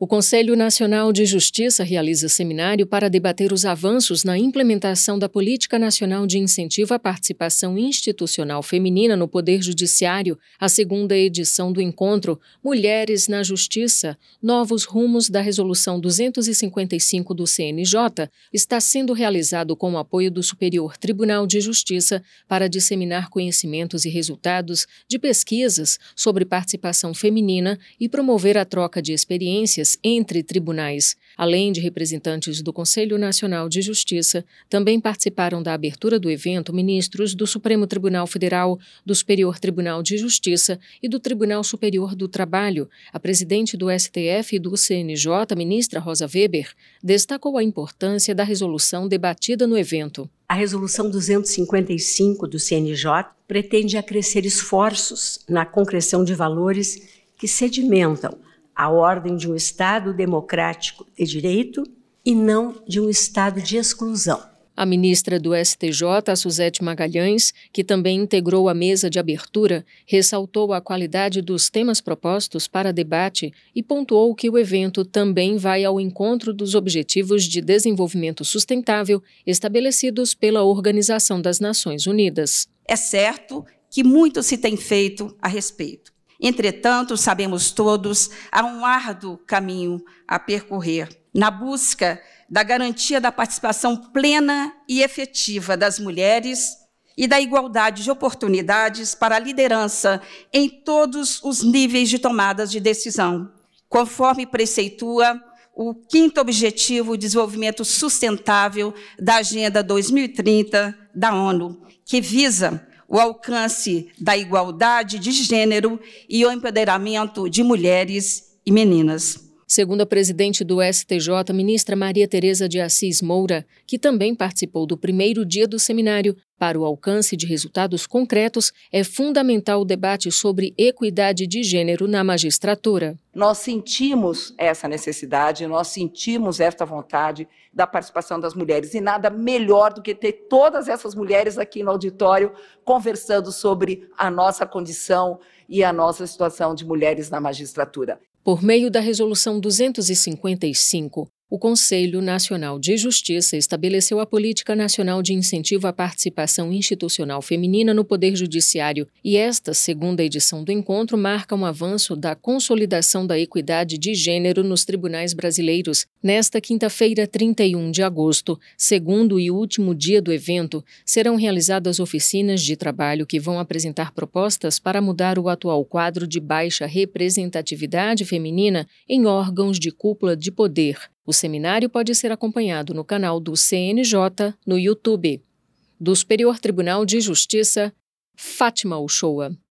O Conselho Nacional de Justiça realiza seminário para debater os avanços na implementação da Política Nacional de Incentivo à Participação Institucional Feminina no Poder Judiciário, a segunda edição do encontro Mulheres na Justiça, Novos Rumos da Resolução 255 do CNJ, está sendo realizado com o apoio do Superior Tribunal de Justiça para disseminar conhecimentos e resultados de pesquisas sobre participação feminina e promover a troca de experiências entre tribunais. Além de representantes do Conselho Nacional de Justiça, também participaram da abertura do evento ministros do Supremo Tribunal Federal, do Superior Tribunal de Justiça e do Tribunal Superior do Trabalho. A presidente do STF e do CNJ, ministra Rosa Weber, destacou a importância da resolução debatida no evento. A Resolução 255 do CNJ pretende acrescer esforços na concreção de valores que sedimentam a ordem de um Estado democrático de direito e não de um Estado de exclusão. A ministra do STJ, Suzete Magalhães, que também integrou a mesa de abertura, ressaltou a qualidade dos temas propostos para debate e pontuou que o evento também vai ao encontro dos Objetivos de Desenvolvimento Sustentável estabelecidos pela Organização das Nações Unidas. É certo que muito se tem feito a respeito. Entretanto, sabemos todos, há um árduo caminho a percorrer na busca da garantia da participação plena e efetiva das mulheres e da igualdade de oportunidades para a liderança em todos os níveis de tomadas de decisão, conforme preceitua o quinto objetivo de desenvolvimento sustentável da Agenda 2030 da ONU, que visa o alcance da igualdade de gênero e o empoderamento de mulheres e meninas. Segundo a presidente do STJ, ministra Maria Tereza de Assis Moura, que também participou do primeiro dia do seminário, para o alcance de resultados concretos, é fundamental o debate sobre equidade de gênero na magistratura. Nós sentimos essa necessidade, nós sentimos esta vontade da participação das mulheres, e nada melhor do que ter todas essas mulheres aqui no auditório conversando sobre a nossa condição e a nossa situação de mulheres na magistratura. Por meio da Resolução 255, o Conselho Nacional de Justiça estabeleceu a Política Nacional de Incentivo à Participação Institucional Feminina no Poder Judiciário, e esta segunda edição do encontro marca um avanço da consolidação da equidade de gênero nos tribunais brasileiros. Nesta quinta-feira, 31 de agosto, segundo e último dia do evento, serão realizadas oficinas de trabalho que vão apresentar propostas para mudar o atual quadro de baixa representatividade feminina em órgãos de cúpula de poder. O seminário pode ser acompanhado no canal do CNJ no YouTube. Do Superior Tribunal de Justiça, Fátima Uchoa.